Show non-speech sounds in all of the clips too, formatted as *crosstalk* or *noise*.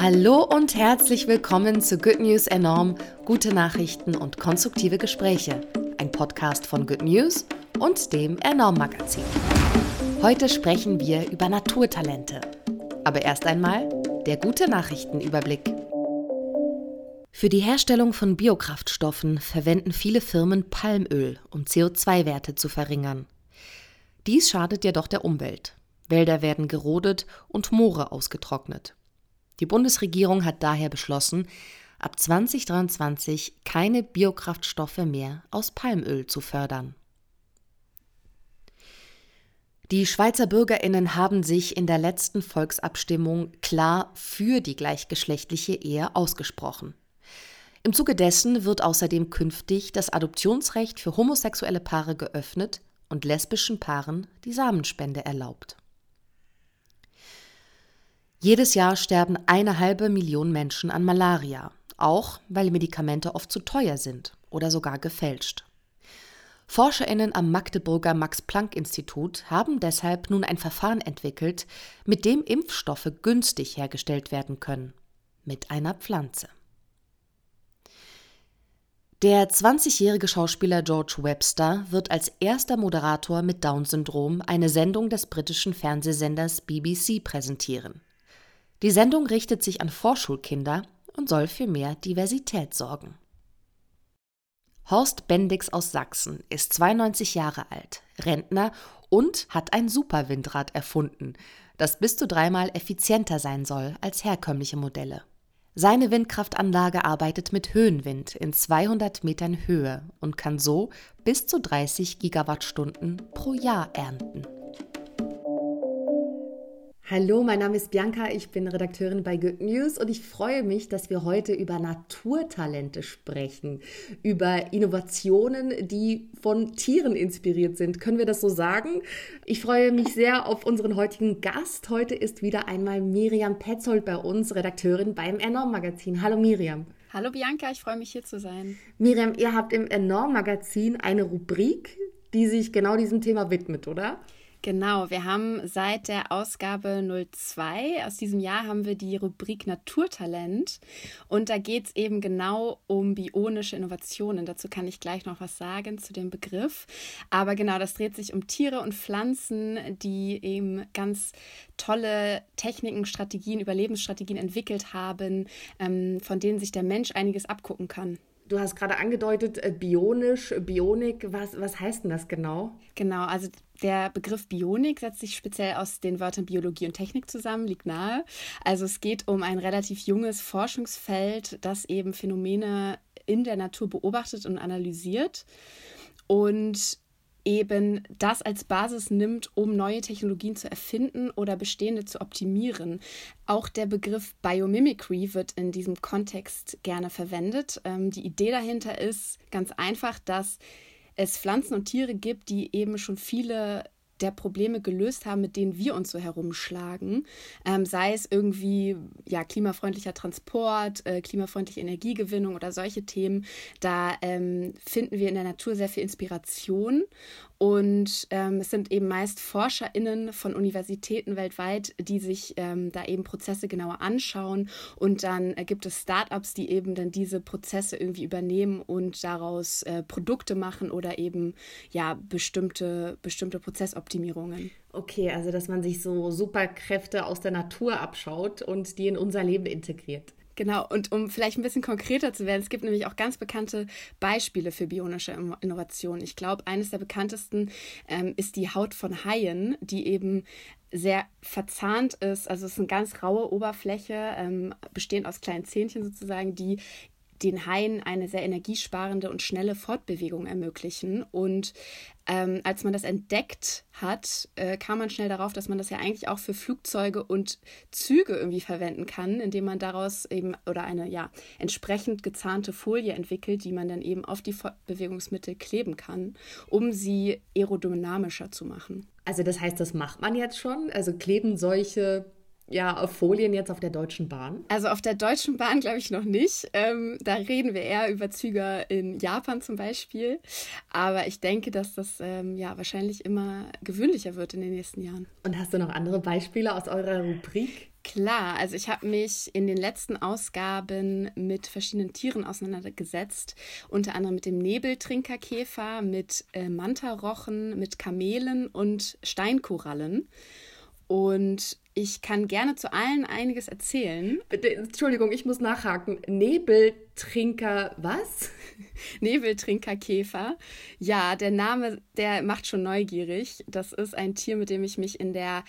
Hallo und herzlich willkommen zu Good News Enorm, gute Nachrichten und konstruktive Gespräche. Ein Podcast von Good News und dem Enorm Magazin. Heute sprechen wir über Naturtalente. Aber erst einmal der gute Nachrichtenüberblick. Für die Herstellung von Biokraftstoffen verwenden viele Firmen Palmöl, um CO2-Werte zu verringern. Dies schadet jedoch der Umwelt. Wälder werden gerodet und Moore ausgetrocknet. Die Bundesregierung hat daher beschlossen, ab 2023 keine Biokraftstoffe mehr aus Palmöl zu fördern. Die Schweizer Bürgerinnen haben sich in der letzten Volksabstimmung klar für die gleichgeschlechtliche Ehe ausgesprochen. Im Zuge dessen wird außerdem künftig das Adoptionsrecht für homosexuelle Paare geöffnet und lesbischen Paaren die Samenspende erlaubt. Jedes Jahr sterben eine halbe Million Menschen an Malaria, auch weil Medikamente oft zu teuer sind oder sogar gefälscht. Forscherinnen am Magdeburger Max-Planck-Institut haben deshalb nun ein Verfahren entwickelt, mit dem Impfstoffe günstig hergestellt werden können. Mit einer Pflanze. Der 20-jährige Schauspieler George Webster wird als erster Moderator mit Down-Syndrom eine Sendung des britischen Fernsehsenders BBC präsentieren. Die Sendung richtet sich an Vorschulkinder und soll für mehr Diversität sorgen. Horst Bendix aus Sachsen ist 92 Jahre alt, Rentner und hat ein Superwindrad erfunden, das bis zu dreimal effizienter sein soll als herkömmliche Modelle. Seine Windkraftanlage arbeitet mit Höhenwind in 200 Metern Höhe und kann so bis zu 30 Gigawattstunden pro Jahr ernten. Hallo, mein Name ist Bianca, ich bin Redakteurin bei Good News und ich freue mich, dass wir heute über Naturtalente sprechen, über Innovationen, die von Tieren inspiriert sind. Können wir das so sagen? Ich freue mich sehr auf unseren heutigen Gast. Heute ist wieder einmal Miriam Petzold bei uns, Redakteurin beim Enorm Magazin. Hallo Miriam. Hallo Bianca, ich freue mich hier zu sein. Miriam, ihr habt im Enorm Magazin eine Rubrik, die sich genau diesem Thema widmet, oder? Genau, wir haben seit der Ausgabe 02 aus diesem Jahr haben wir die Rubrik Naturtalent und da geht es eben genau um bionische Innovationen. Dazu kann ich gleich noch was sagen zu dem Begriff. Aber genau, das dreht sich um Tiere und Pflanzen, die eben ganz tolle Techniken, Strategien, Überlebensstrategien entwickelt haben, ähm, von denen sich der Mensch einiges abgucken kann. Du hast gerade angedeutet, äh, bionisch, Bionik. Was, was heißt denn das genau? Genau, also der Begriff Bionik setzt sich speziell aus den Wörtern Biologie und Technik zusammen, liegt nahe. Also es geht um ein relativ junges Forschungsfeld, das eben Phänomene in der Natur beobachtet und analysiert. Und eben das als Basis nimmt, um neue Technologien zu erfinden oder bestehende zu optimieren. Auch der Begriff Biomimicry wird in diesem Kontext gerne verwendet. Ähm, die Idee dahinter ist ganz einfach, dass es Pflanzen und Tiere gibt, die eben schon viele der Probleme gelöst haben, mit denen wir uns so herumschlagen. Ähm, sei es irgendwie ja, klimafreundlicher Transport, äh, klimafreundliche Energiegewinnung oder solche Themen. Da ähm, finden wir in der Natur sehr viel Inspiration. Und ähm, es sind eben meist ForscherInnen von Universitäten weltweit, die sich ähm, da eben Prozesse genauer anschauen. Und dann äh, gibt es Startups, die eben dann diese Prozesse irgendwie übernehmen und daraus äh, Produkte machen oder eben ja bestimmte, bestimmte Prozessoptimierungen. Okay, also dass man sich so Superkräfte aus der Natur abschaut und die in unser Leben integriert. Genau, und um vielleicht ein bisschen konkreter zu werden, es gibt nämlich auch ganz bekannte Beispiele für bionische Innovationen. Ich glaube, eines der bekanntesten ähm, ist die Haut von Haien, die eben sehr verzahnt ist. Also es ist eine ganz raue Oberfläche, ähm, bestehend aus kleinen Zähnchen sozusagen, die den Haien eine sehr energiesparende und schnelle Fortbewegung ermöglichen. Und ähm, als man das entdeckt hat, äh, kam man schnell darauf, dass man das ja eigentlich auch für Flugzeuge und Züge irgendwie verwenden kann, indem man daraus eben oder eine ja entsprechend gezahnte Folie entwickelt, die man dann eben auf die Fortbewegungsmittel kleben kann, um sie aerodynamischer zu machen. Also das heißt, das macht man jetzt schon? Also kleben solche ja, Folien jetzt auf der Deutschen Bahn? Also auf der Deutschen Bahn glaube ich noch nicht. Ähm, da reden wir eher über Züge in Japan zum Beispiel. Aber ich denke, dass das ähm, ja wahrscheinlich immer gewöhnlicher wird in den nächsten Jahren. Und hast du noch andere Beispiele aus eurer Rubrik? Klar, also ich habe mich in den letzten Ausgaben mit verschiedenen Tieren auseinandergesetzt, unter anderem mit dem Nebeltrinkerkäfer, mit äh, Mantarochen, mit Kamelen und Steinkorallen. Und ich kann gerne zu allen einiges erzählen. Bitte, Entschuldigung, ich muss nachhaken. Nebeltrinker, was? *laughs* Nebeltrinkerkäfer. Ja, der Name, der macht schon neugierig. Das ist ein Tier, mit dem ich mich in der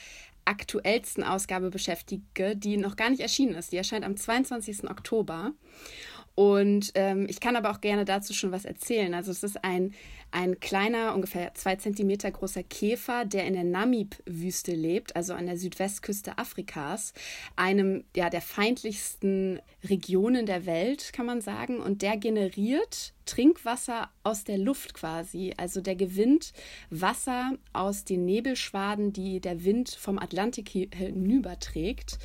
aktuellsten Ausgabe beschäftige, die noch gar nicht erschienen ist. Die erscheint am 22. Oktober. Und ähm, ich kann aber auch gerne dazu schon was erzählen. Also es ist ein, ein kleiner, ungefähr zwei Zentimeter großer Käfer, der in der Namib-Wüste lebt, also an der Südwestküste Afrikas, einem ja, der feindlichsten Regionen der Welt, kann man sagen. Und der generiert Trinkwasser aus der Luft quasi. Also der gewinnt Wasser aus den Nebelschwaden, die der Wind vom Atlantik hinüberträgt.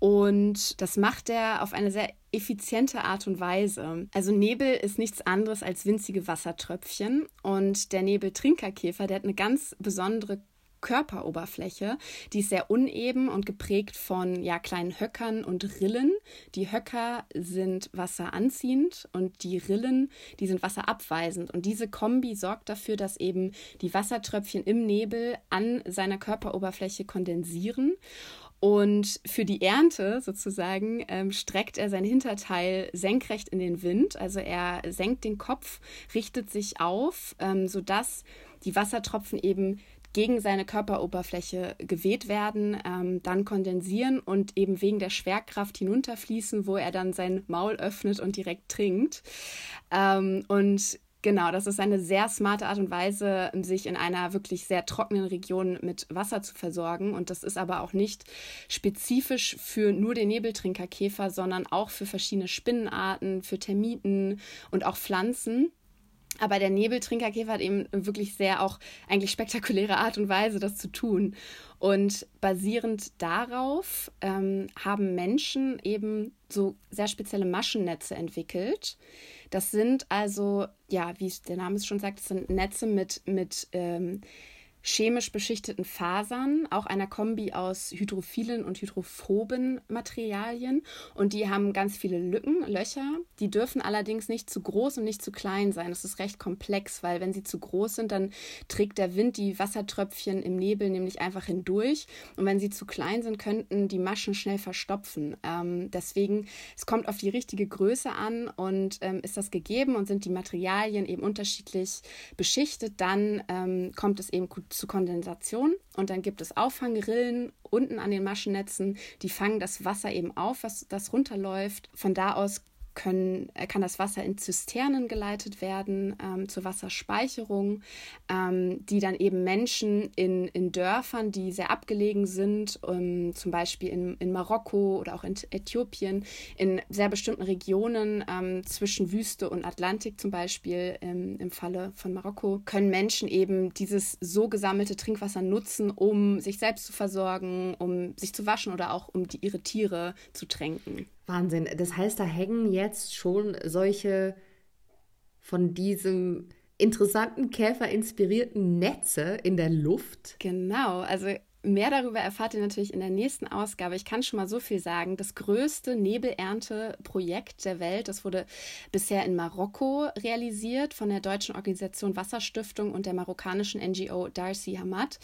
Und das macht er auf eine sehr effiziente Art und Weise. Also Nebel ist nichts anderes als winzige Wassertröpfchen. Und der Nebeltrinkerkäfer, der hat eine ganz besondere Körperoberfläche. Die ist sehr uneben und geprägt von ja, kleinen Höckern und Rillen. Die Höcker sind wasseranziehend und die Rillen, die sind wasserabweisend. Und diese Kombi sorgt dafür, dass eben die Wassertröpfchen im Nebel an seiner Körperoberfläche kondensieren. Und für die Ernte sozusagen ähm, streckt er sein Hinterteil senkrecht in den Wind. Also er senkt den Kopf, richtet sich auf, ähm, sodass die Wassertropfen eben gegen seine Körperoberfläche geweht werden, ähm, dann kondensieren und eben wegen der Schwerkraft hinunterfließen, wo er dann sein Maul öffnet und direkt trinkt. Ähm, und Genau, das ist eine sehr smarte Art und Weise, sich in einer wirklich sehr trockenen Region mit Wasser zu versorgen. Und das ist aber auch nicht spezifisch für nur den Nebeltrinkerkäfer, sondern auch für verschiedene Spinnenarten, für Termiten und auch Pflanzen. Aber der Nebeltrinkerkäfer hat eben wirklich sehr auch eigentlich spektakuläre Art und Weise, das zu tun. Und basierend darauf ähm, haben Menschen eben so sehr spezielle Maschennetze entwickelt. Das sind also, ja, wie der Name es schon sagt, das sind Netze mit, mit ähm, chemisch beschichteten Fasern, auch einer Kombi aus hydrophilen und hydrophoben Materialien. Und die haben ganz viele Lücken, Löcher. Die dürfen allerdings nicht zu groß und nicht zu klein sein. Das ist recht komplex, weil wenn sie zu groß sind, dann trägt der Wind die Wassertröpfchen im Nebel nämlich einfach hindurch. Und wenn sie zu klein sind, könnten die Maschen schnell verstopfen. Ähm, deswegen, es kommt auf die richtige Größe an und ähm, ist das gegeben und sind die Materialien eben unterschiedlich beschichtet, dann ähm, kommt es eben gut zu Kondensation und dann gibt es Auffangrillen unten an den Maschennetzen, die fangen das Wasser eben auf, was das runterläuft. Von da aus können, äh, kann das Wasser in Zisternen geleitet werden ähm, zur Wasserspeicherung, ähm, die dann eben Menschen in, in Dörfern, die sehr abgelegen sind, um, zum Beispiel in, in Marokko oder auch in Äthiopien, in sehr bestimmten Regionen ähm, zwischen Wüste und Atlantik zum Beispiel im Falle von Marokko, können Menschen eben dieses so gesammelte Trinkwasser nutzen, um sich selbst zu versorgen, um sich zu waschen oder auch um die, ihre Tiere zu tränken. Wahnsinn. Das heißt, da hängen jetzt schon solche von diesem interessanten Käfer inspirierten Netze in der Luft. Genau, also Mehr darüber erfahrt ihr natürlich in der nächsten Ausgabe. Ich kann schon mal so viel sagen. Das größte Nebelernteprojekt der Welt, das wurde bisher in Marokko realisiert von der deutschen Organisation Wasserstiftung und der marokkanischen NGO Darcy Hamad.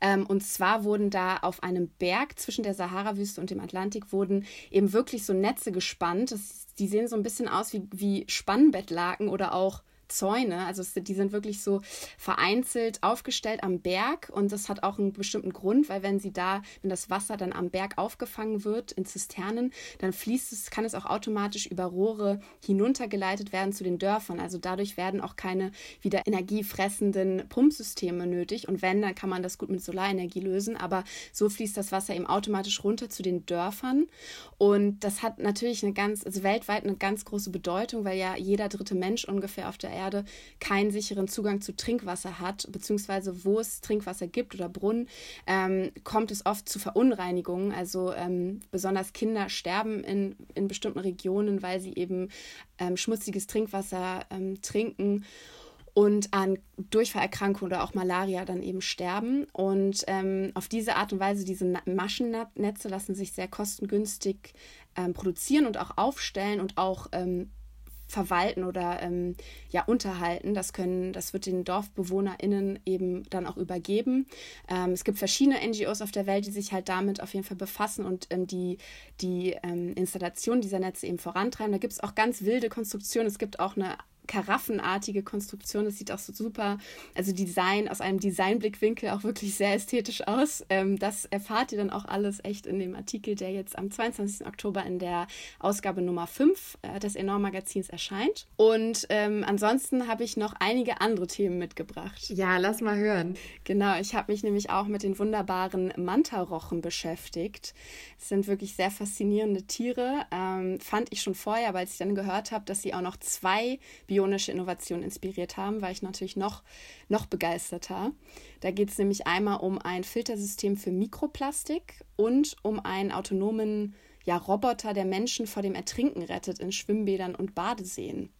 Ähm, und zwar wurden da auf einem Berg zwischen der Sahara-Wüste und dem Atlantik wurden eben wirklich so Netze gespannt. Das, die sehen so ein bisschen aus wie, wie Spannbettlaken oder auch Zäune. Also die sind wirklich so vereinzelt aufgestellt am Berg und das hat auch einen bestimmten Grund, weil wenn sie da, wenn das Wasser dann am Berg aufgefangen wird in Zisternen, dann fließt es, kann es auch automatisch über Rohre hinuntergeleitet werden zu den Dörfern. Also dadurch werden auch keine wieder energiefressenden Pumpsysteme nötig und wenn, dann kann man das gut mit Solarenergie lösen, aber so fließt das Wasser eben automatisch runter zu den Dörfern und das hat natürlich eine ganz, also weltweit eine ganz große Bedeutung, weil ja jeder dritte Mensch ungefähr auf der Erde keinen sicheren Zugang zu Trinkwasser hat, beziehungsweise wo es Trinkwasser gibt oder Brunnen, ähm, kommt es oft zu Verunreinigungen. Also ähm, besonders Kinder sterben in, in bestimmten Regionen, weil sie eben ähm, schmutziges Trinkwasser ähm, trinken und an Durchfallerkrankungen oder auch Malaria dann eben sterben. Und ähm, auf diese Art und Weise, diese Maschennetze lassen sich sehr kostengünstig ähm, produzieren und auch aufstellen und auch ähm, verwalten oder ähm, ja unterhalten. Das können, das wird den DorfbewohnerInnen eben dann auch übergeben. Ähm, es gibt verschiedene NGOs auf der Welt, die sich halt damit auf jeden Fall befassen und ähm, die, die ähm, Installation dieser Netze eben vorantreiben. Da gibt es auch ganz wilde Konstruktionen. Es gibt auch eine karaffenartige Konstruktion. Das sieht auch so super, also Design aus einem Designblickwinkel auch wirklich sehr ästhetisch aus. Ähm, das erfahrt ihr dann auch alles echt in dem Artikel, der jetzt am 22. Oktober in der Ausgabe Nummer 5 äh, des Enorm Magazins erscheint. Und ähm, ansonsten habe ich noch einige andere Themen mitgebracht. Ja, lass mal hören. Genau, ich habe mich nämlich auch mit den wunderbaren Mantarochen beschäftigt. Es sind wirklich sehr faszinierende Tiere. Ähm, fand ich schon vorher, weil ich dann gehört habe, dass sie auch noch zwei Bio bionische Innovation inspiriert haben, war ich natürlich noch, noch begeisterter. Da geht es nämlich einmal um ein Filtersystem für Mikroplastik und um einen autonomen ja, Roboter, der Menschen vor dem Ertrinken rettet in Schwimmbädern und Badeseen.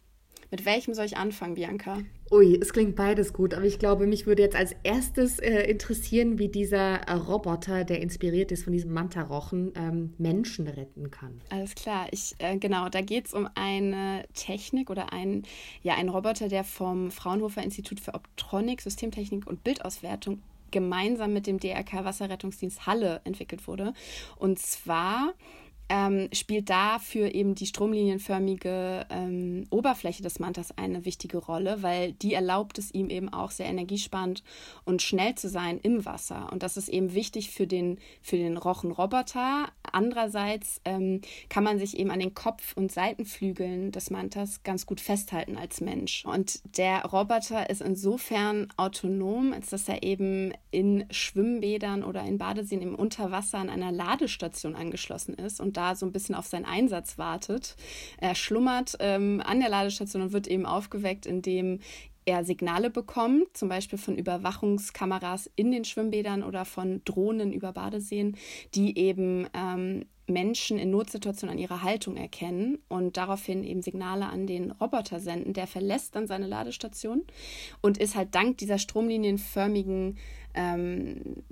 Mit welchem soll ich anfangen, Bianca? Ui, es klingt beides gut, aber ich glaube, mich würde jetzt als erstes äh, interessieren, wie dieser äh, Roboter, der inspiriert ist von diesem Mantarochen, ähm, Menschen retten kann. Alles klar, ich äh, genau, da geht es um eine Technik oder ein, ja, einen Roboter, der vom Fraunhofer Institut für Optronik, Systemtechnik und Bildauswertung gemeinsam mit dem DRK Wasserrettungsdienst Halle entwickelt wurde. Und zwar ähm, spielt dafür eben die stromlinienförmige ähm, Oberfläche des Mantas eine wichtige Rolle, weil die erlaubt es ihm eben auch sehr energiesparend und schnell zu sein im Wasser. Und das ist eben wichtig für den, für den Rochenroboter. Andererseits ähm, kann man sich eben an den Kopf- und Seitenflügeln des Mantas ganz gut festhalten als Mensch. Und der Roboter ist insofern autonom, als dass er eben in Schwimmbädern oder in Badeseen im Unterwasser an einer Ladestation angeschlossen ist und da so ein bisschen auf seinen Einsatz wartet. Er schlummert ähm, an der Ladestation und wird eben aufgeweckt, indem er Signale bekommt, zum Beispiel von Überwachungskameras in den Schwimmbädern oder von Drohnen über Badeseen, die eben ähm, Menschen in Notsituationen an ihrer Haltung erkennen und daraufhin eben Signale an den Roboter senden. Der verlässt dann seine Ladestation und ist halt dank dieser stromlinienförmigen ähm,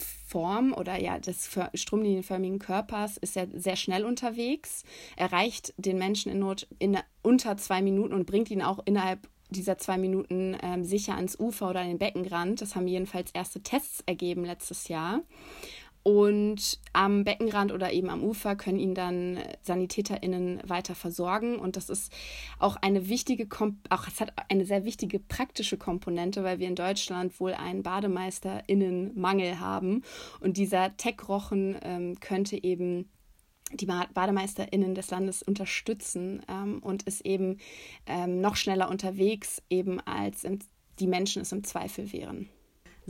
Form oder ja des stromlinienförmigen Körpers ist er sehr schnell unterwegs, erreicht den Menschen in Not in unter zwei Minuten und bringt ihn auch innerhalb dieser zwei Minuten ähm, sicher ans Ufer oder an den Beckenrand. Das haben jedenfalls erste Tests ergeben letztes Jahr. Und am Beckenrand oder eben am Ufer können ihn dann SanitäterInnen weiter versorgen. Und das ist auch eine wichtige, auch es hat eine sehr wichtige praktische Komponente, weil wir in Deutschland wohl einen BademeisterInnen-Mangel haben. Und dieser Tech-Rochen ähm, könnte eben die BademeisterInnen des Landes unterstützen ähm, und ist eben ähm, noch schneller unterwegs, eben als die Menschen es im Zweifel wären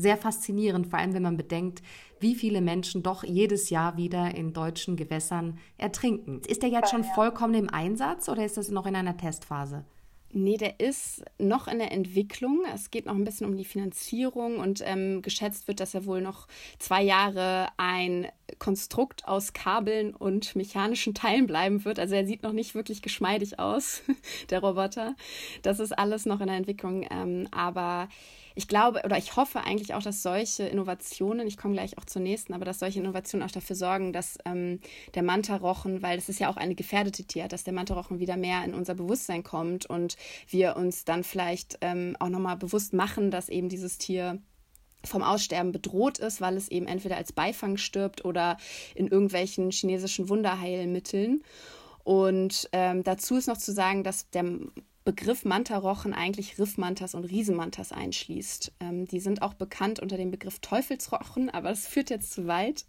sehr faszinierend, vor allem wenn man bedenkt, wie viele Menschen doch jedes Jahr wieder in deutschen Gewässern ertrinken. Ist der jetzt schon vollkommen im Einsatz oder ist das noch in einer Testphase? Nee, der ist noch in der Entwicklung. Es geht noch ein bisschen um die Finanzierung und ähm, geschätzt wird, dass er wohl noch zwei Jahre ein Konstrukt aus Kabeln und mechanischen Teilen bleiben wird. Also er sieht noch nicht wirklich geschmeidig aus, *laughs* der Roboter. Das ist alles noch in der Entwicklung. Ähm, aber ich glaube oder ich hoffe eigentlich auch, dass solche Innovationen, ich komme gleich auch zur nächsten, aber dass solche Innovationen auch dafür sorgen, dass ähm, der Mantarochen, weil das ist ja auch eine gefährdete Tier, dass der Mantarochen wieder mehr in unser Bewusstsein kommt und wir uns dann vielleicht ähm, auch nochmal bewusst machen, dass eben dieses Tier vom Aussterben bedroht ist, weil es eben entweder als Beifang stirbt oder in irgendwelchen chinesischen Wunderheilmitteln. Und ähm, dazu ist noch zu sagen, dass der Begriff Mantarochen eigentlich Riffmantas und Riesenmantas einschließt. Ähm, die sind auch bekannt unter dem Begriff Teufelsrochen, aber das führt jetzt zu weit.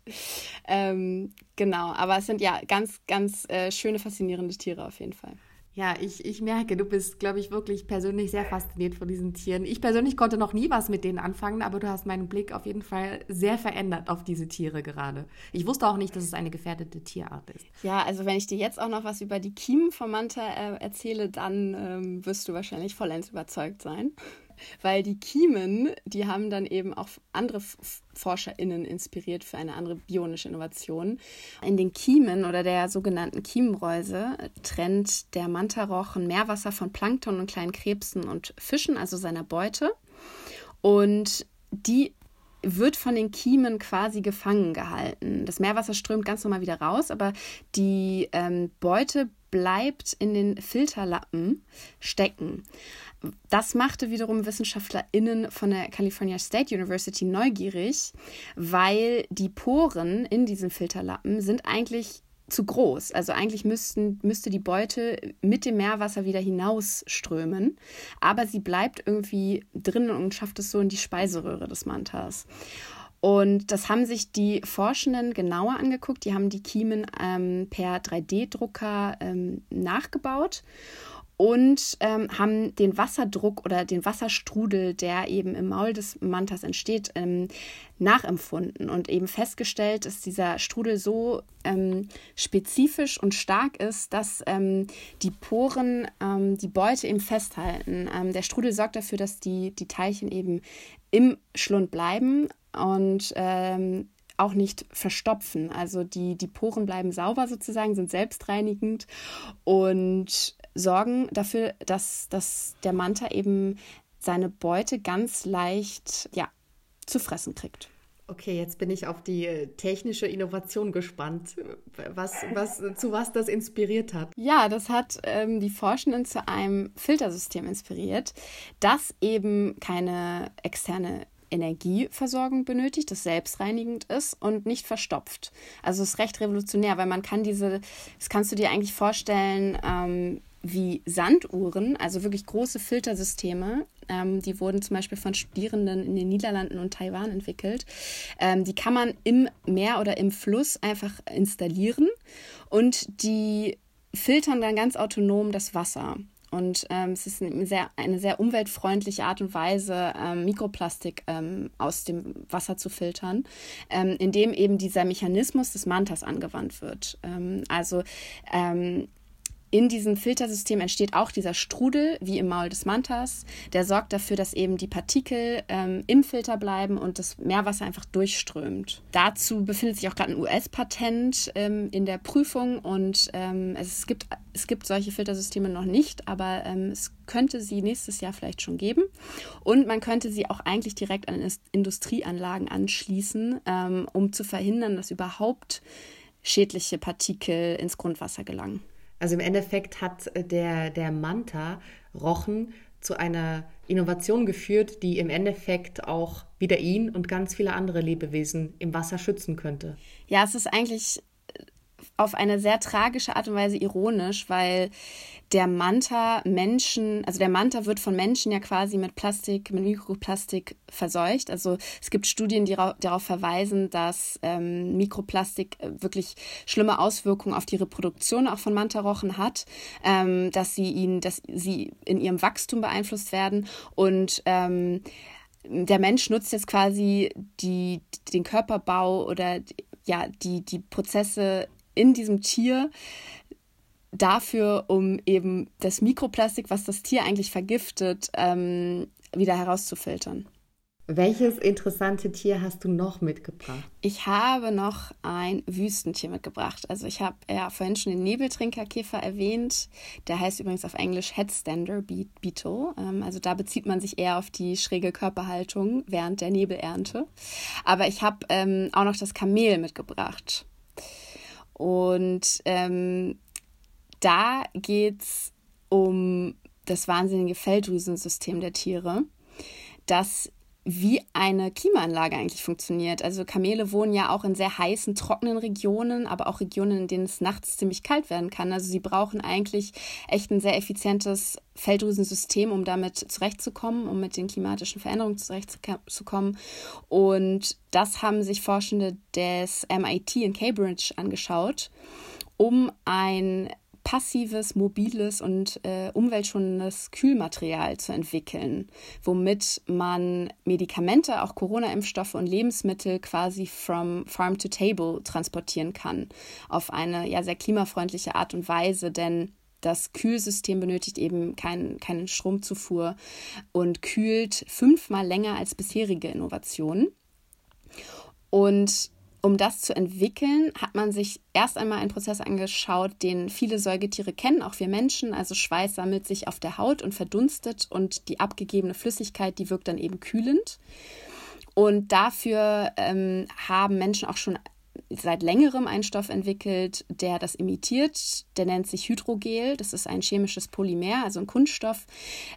Ähm, genau, aber es sind ja ganz, ganz äh, schöne, faszinierende Tiere auf jeden Fall. Ja, ich, ich merke, du bist, glaube ich, wirklich persönlich sehr fasziniert von diesen Tieren. Ich persönlich konnte noch nie was mit denen anfangen, aber du hast meinen Blick auf jeden Fall sehr verändert auf diese Tiere gerade. Ich wusste auch nicht, dass es eine gefährdete Tierart ist. Ja, also wenn ich dir jetzt auch noch was über die Kiemen von Manta äh, erzähle, dann ähm, wirst du wahrscheinlich vollends überzeugt sein weil die Kiemen, die haben dann eben auch andere ForscherInnen inspiriert für eine andere bionische Innovation. In den Kiemen oder der sogenannten Kiemenreuse trennt der Mantarochen Meerwasser von Plankton und kleinen Krebsen und Fischen, also seiner Beute. Und die wird von den Kiemen quasi gefangen gehalten. Das Meerwasser strömt ganz normal wieder raus, aber die ähm, Beute bleibt in den Filterlappen stecken. Das machte wiederum WissenschaftlerInnen von der California State University neugierig, weil die Poren in diesen Filterlappen sind eigentlich zu groß. Also eigentlich müssten, müsste die Beute mit dem Meerwasser wieder hinausströmen, aber sie bleibt irgendwie drinnen und schafft es so in die Speiseröhre des Mantas. Und das haben sich die Forschenden genauer angeguckt. Die haben die Kiemen ähm, per 3D-Drucker ähm, nachgebaut und ähm, haben den Wasserdruck oder den Wasserstrudel, der eben im Maul des Mantas entsteht, ähm, nachempfunden und eben festgestellt, dass dieser Strudel so ähm, spezifisch und stark ist, dass ähm, die Poren die Beute eben festhalten. Der Strudel sorgt dafür, dass die, die Teilchen eben im Schlund bleiben und auch nicht verstopfen. Also die, die Poren bleiben sauber sozusagen, sind selbstreinigend und sorgen dafür, dass, dass der Manta eben seine Beute ganz leicht ja, zu fressen kriegt. Okay, jetzt bin ich auf die äh, technische Innovation gespannt, was, was, zu was das inspiriert hat. Ja, das hat ähm, die Forschenden zu einem Filtersystem inspiriert, das eben keine externe Energieversorgung benötigt, das selbstreinigend ist und nicht verstopft. Also es ist recht revolutionär, weil man kann diese, das kannst du dir eigentlich vorstellen, ähm, wie Sanduhren, also wirklich große Filtersysteme. Ähm, die wurden zum Beispiel von Studierenden in den Niederlanden und Taiwan entwickelt. Ähm, die kann man im Meer oder im Fluss einfach installieren und die filtern dann ganz autonom das Wasser. Und ähm, es ist eine sehr, eine sehr umweltfreundliche Art und Weise, ähm, Mikroplastik ähm, aus dem Wasser zu filtern, ähm, indem eben dieser Mechanismus des Mantas angewandt wird. Ähm, also ähm, in diesem Filtersystem entsteht auch dieser Strudel, wie im Maul des Mantas. Der sorgt dafür, dass eben die Partikel ähm, im Filter bleiben und das Meerwasser einfach durchströmt. Dazu befindet sich auch gerade ein US-Patent ähm, in der Prüfung und ähm, es, gibt, es gibt solche Filtersysteme noch nicht, aber ähm, es könnte sie nächstes Jahr vielleicht schon geben. Und man könnte sie auch eigentlich direkt an Industrieanlagen anschließen, ähm, um zu verhindern, dass überhaupt schädliche Partikel ins Grundwasser gelangen. Also im Endeffekt hat äh, der, der Manta-Rochen zu einer Innovation geführt, die im Endeffekt auch wieder ihn und ganz viele andere Lebewesen im Wasser schützen könnte. Ja, es ist eigentlich auf eine sehr tragische Art und Weise ironisch, weil der Manta Menschen, also der Manta wird von Menschen ja quasi mit Plastik, mit Mikroplastik verseucht. Also es gibt Studien, die darauf verweisen, dass ähm, Mikroplastik äh, wirklich schlimme Auswirkungen auf die Reproduktion auch von Mantarochen hat, ähm, dass sie ihn, dass sie in ihrem Wachstum beeinflusst werden und ähm, der Mensch nutzt jetzt quasi die, den Körperbau oder ja, die, die Prozesse in diesem Tier dafür, um eben das Mikroplastik, was das Tier eigentlich vergiftet, ähm, wieder herauszufiltern. Welches interessante Tier hast du noch mitgebracht? Ich habe noch ein Wüstentier mitgebracht. Also ich habe ja vorhin schon den Nebeltrinkerkäfer erwähnt. Der heißt übrigens auf Englisch Headstander Beetle. Ähm, also da bezieht man sich eher auf die schräge Körperhaltung während der Nebelernte. Aber ich habe ähm, auch noch das Kamel mitgebracht. Und ähm, da geht es um das wahnsinnige Felldrüsensystem der Tiere, das wie eine Klimaanlage eigentlich funktioniert. Also Kamele wohnen ja auch in sehr heißen, trockenen Regionen, aber auch Regionen, in denen es nachts ziemlich kalt werden kann. Also sie brauchen eigentlich echt ein sehr effizientes Felldrüsensystem, um damit zurechtzukommen, um mit den klimatischen Veränderungen zurechtzukommen. Und das haben sich Forschende des MIT in Cambridge angeschaut, um ein passives, mobiles und äh, umweltschonendes Kühlmaterial zu entwickeln, womit man Medikamente, auch Corona-Impfstoffe und Lebensmittel quasi from farm to table transportieren kann. Auf eine ja sehr klimafreundliche Art und Weise, denn das Kühlsystem benötigt eben kein, keine Stromzufuhr und kühlt fünfmal länger als bisherige Innovationen. Und um das zu entwickeln, hat man sich erst einmal einen Prozess angeschaut, den viele Säugetiere kennen, auch wir Menschen. Also Schweiß sammelt sich auf der Haut und verdunstet und die abgegebene Flüssigkeit, die wirkt dann eben kühlend. Und dafür ähm, haben Menschen auch schon seit längerem einen Stoff entwickelt, der das imitiert. Der nennt sich Hydrogel. Das ist ein chemisches Polymer, also ein Kunststoff,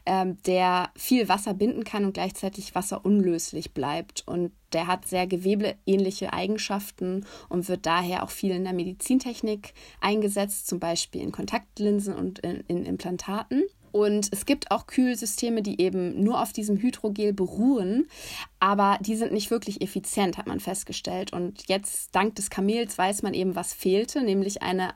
ähm, der viel Wasser binden kann und gleichzeitig wasserunlöslich bleibt. Und der hat sehr gewebeähnliche Eigenschaften und wird daher auch viel in der Medizintechnik eingesetzt, zum Beispiel in Kontaktlinsen und in, in Implantaten. Und es gibt auch Kühlsysteme, die eben nur auf diesem Hydrogel beruhen, aber die sind nicht wirklich effizient, hat man festgestellt. Und jetzt, dank des Kamels, weiß man eben, was fehlte, nämlich eine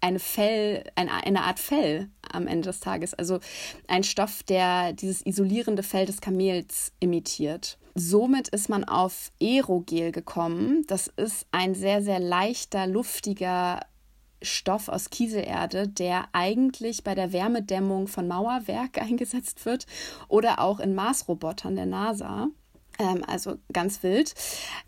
eine Fell, eine, eine Art Fell am Ende des Tages. Also ein Stoff, der dieses isolierende Fell des Kamels imitiert. Somit ist man auf Aerogel gekommen. Das ist ein sehr, sehr leichter, luftiger Stoff aus Kieselerde, der eigentlich bei der Wärmedämmung von Mauerwerk *laughs* eingesetzt wird oder auch in Marsrobotern der NASA ähm, also ganz wild,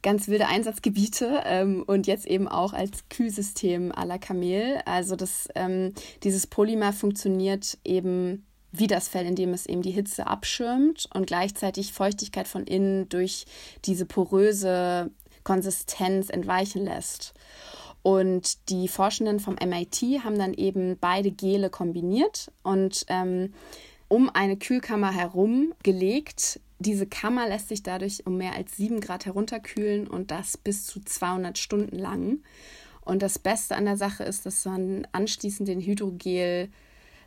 ganz wilde Einsatzgebiete ähm, und jetzt eben auch als Kühlsystem à la Kamel. Also das, ähm, dieses Polymer funktioniert eben wie das Fell, indem es eben die Hitze abschirmt und gleichzeitig Feuchtigkeit von innen durch diese poröse Konsistenz entweichen lässt. Und die Forschenden vom MIT haben dann eben beide Gele kombiniert und ähm, um eine Kühlkammer herum gelegt. Diese Kammer lässt sich dadurch um mehr als 7 Grad herunterkühlen und das bis zu 200 Stunden lang. Und das Beste an der Sache ist, dass man anschließend den Hydrogel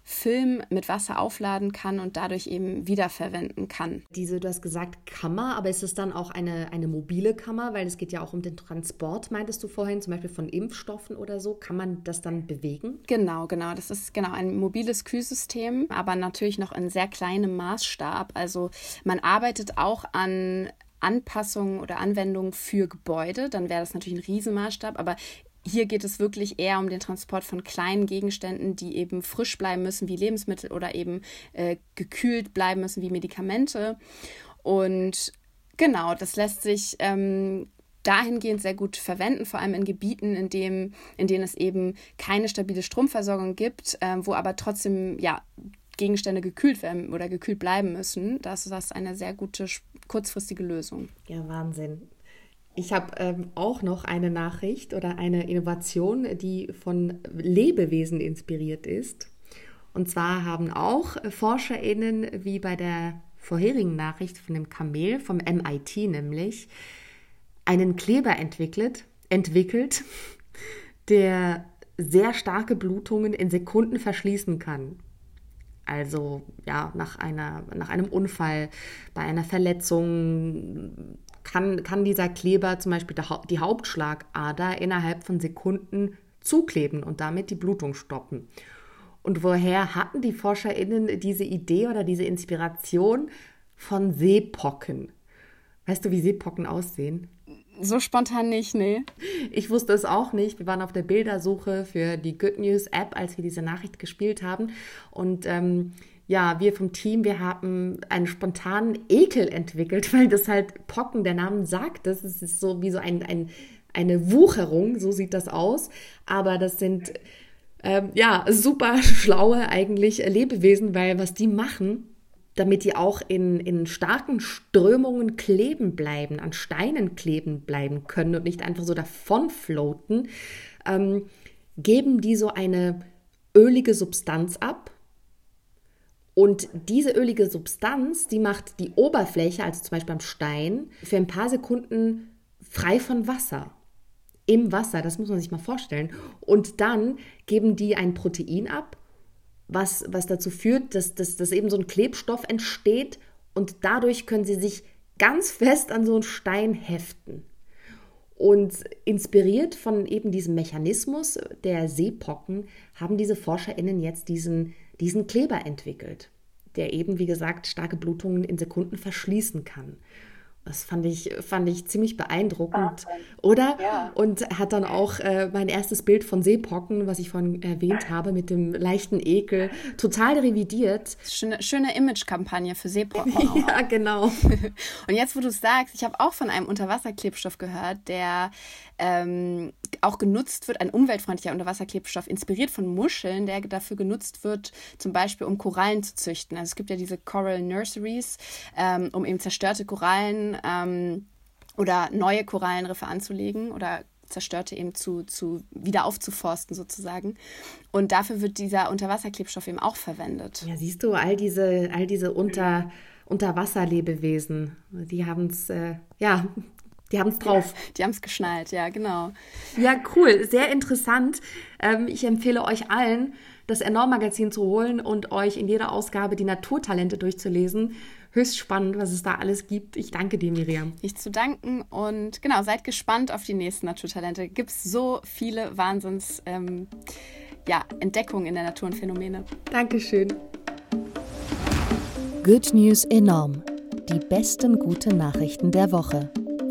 Film mit Wasser aufladen kann und dadurch eben wiederverwenden kann. Diese, du hast gesagt Kammer, aber ist es dann auch eine, eine mobile Kammer, weil es geht ja auch um den Transport, meintest du vorhin, zum Beispiel von Impfstoffen oder so. Kann man das dann bewegen? Genau, genau. Das ist genau ein mobiles Kühlsystem, aber natürlich noch in sehr kleinem Maßstab. Also man arbeitet auch an Anpassungen oder Anwendungen für Gebäude, dann wäre das natürlich ein Riesenmaßstab, aber hier geht es wirklich eher um den Transport von kleinen Gegenständen, die eben frisch bleiben müssen, wie Lebensmittel oder eben äh, gekühlt bleiben müssen, wie Medikamente. Und genau, das lässt sich ähm, dahingehend sehr gut verwenden, vor allem in Gebieten, in, dem, in denen es eben keine stabile Stromversorgung gibt, äh, wo aber trotzdem ja, Gegenstände gekühlt werden oder gekühlt bleiben müssen. Das ist das eine sehr gute kurzfristige Lösung. Ja, Wahnsinn. Ich habe ähm, auch noch eine Nachricht oder eine Innovation, die von Lebewesen inspiriert ist. Und zwar haben auch ForscherInnen, wie bei der vorherigen Nachricht von dem Kamel, vom MIT nämlich, einen Kleber entwickelt, entwickelt, *laughs* der sehr starke Blutungen in Sekunden verschließen kann. Also ja, nach, einer, nach einem Unfall, bei einer Verletzung, kann, kann dieser Kleber zum Beispiel die Hauptschlagader innerhalb von Sekunden zukleben und damit die Blutung stoppen. Und woher hatten die ForscherInnen diese Idee oder diese Inspiration von Seepocken? Weißt du, wie Seepocken aussehen? So spontan nicht, nee. Ich wusste es auch nicht. Wir waren auf der Bildersuche für die Good News App, als wir diese Nachricht gespielt haben. Und ähm, ja, wir vom Team, wir haben einen spontanen Ekel entwickelt, *laughs* weil das halt Pocken, der Name sagt das, ist so wie so ein, ein, eine Wucherung, so sieht das aus. Aber das sind ähm, ja super schlaue eigentlich Lebewesen, weil was die machen, damit die auch in, in starken Strömungen kleben bleiben, an Steinen kleben bleiben können und nicht einfach so davon floaten, ähm, geben die so eine ölige Substanz ab und diese ölige Substanz, die macht die Oberfläche, also zum Beispiel beim Stein, für ein paar Sekunden frei von Wasser. Im Wasser, das muss man sich mal vorstellen. Und dann geben die ein Protein ab, was, was dazu führt, dass, dass, dass eben so ein Klebstoff entsteht und dadurch können sie sich ganz fest an so einen Stein heften. Und inspiriert von eben diesem Mechanismus der Seepocken haben diese ForscherInnen jetzt diesen, diesen Kleber entwickelt, der eben, wie gesagt, starke Blutungen in Sekunden verschließen kann. Das fand ich, fand ich ziemlich beeindruckend, oh, oder? Ja. Und hat dann auch äh, mein erstes Bild von Seepocken, was ich vorhin erwähnt habe, mit dem leichten Ekel, total revidiert. Schöne, schöne Image-Kampagne für Seepocken. *laughs* ja, genau. *laughs* Und jetzt, wo du es sagst, ich habe auch von einem Unterwasserklebstoff gehört, der ähm, auch genutzt wird, ein umweltfreundlicher Unterwasserklebstoff, inspiriert von Muscheln, der dafür genutzt wird, zum Beispiel um Korallen zu züchten. Also es gibt ja diese Coral Nurseries, ähm, um eben zerstörte Korallen ähm, oder neue Korallenriffe anzulegen oder zerstörte eben zu, zu wieder aufzuforsten sozusagen. Und dafür wird dieser Unterwasserklebstoff eben auch verwendet. Ja, siehst du, all diese, all diese Unter, Unterwasserlebewesen, die haben es, äh, ja, die haben es drauf. Ja, die haben es geschnallt, ja, genau. Ja, cool, sehr interessant. Ähm, ich empfehle euch allen, das Enorm-Magazin zu holen und euch in jeder Ausgabe die Naturtalente durchzulesen. Höchst spannend, was es da alles gibt. Ich danke dir, Miriam. Ich zu danken und genau, seid gespannt auf die nächsten Naturtalente. Gibt es so viele Wahnsinns ähm, ja, Entdeckungen in der Natur und Phänomene. Dankeschön. Good News enorm. Die besten guten Nachrichten der Woche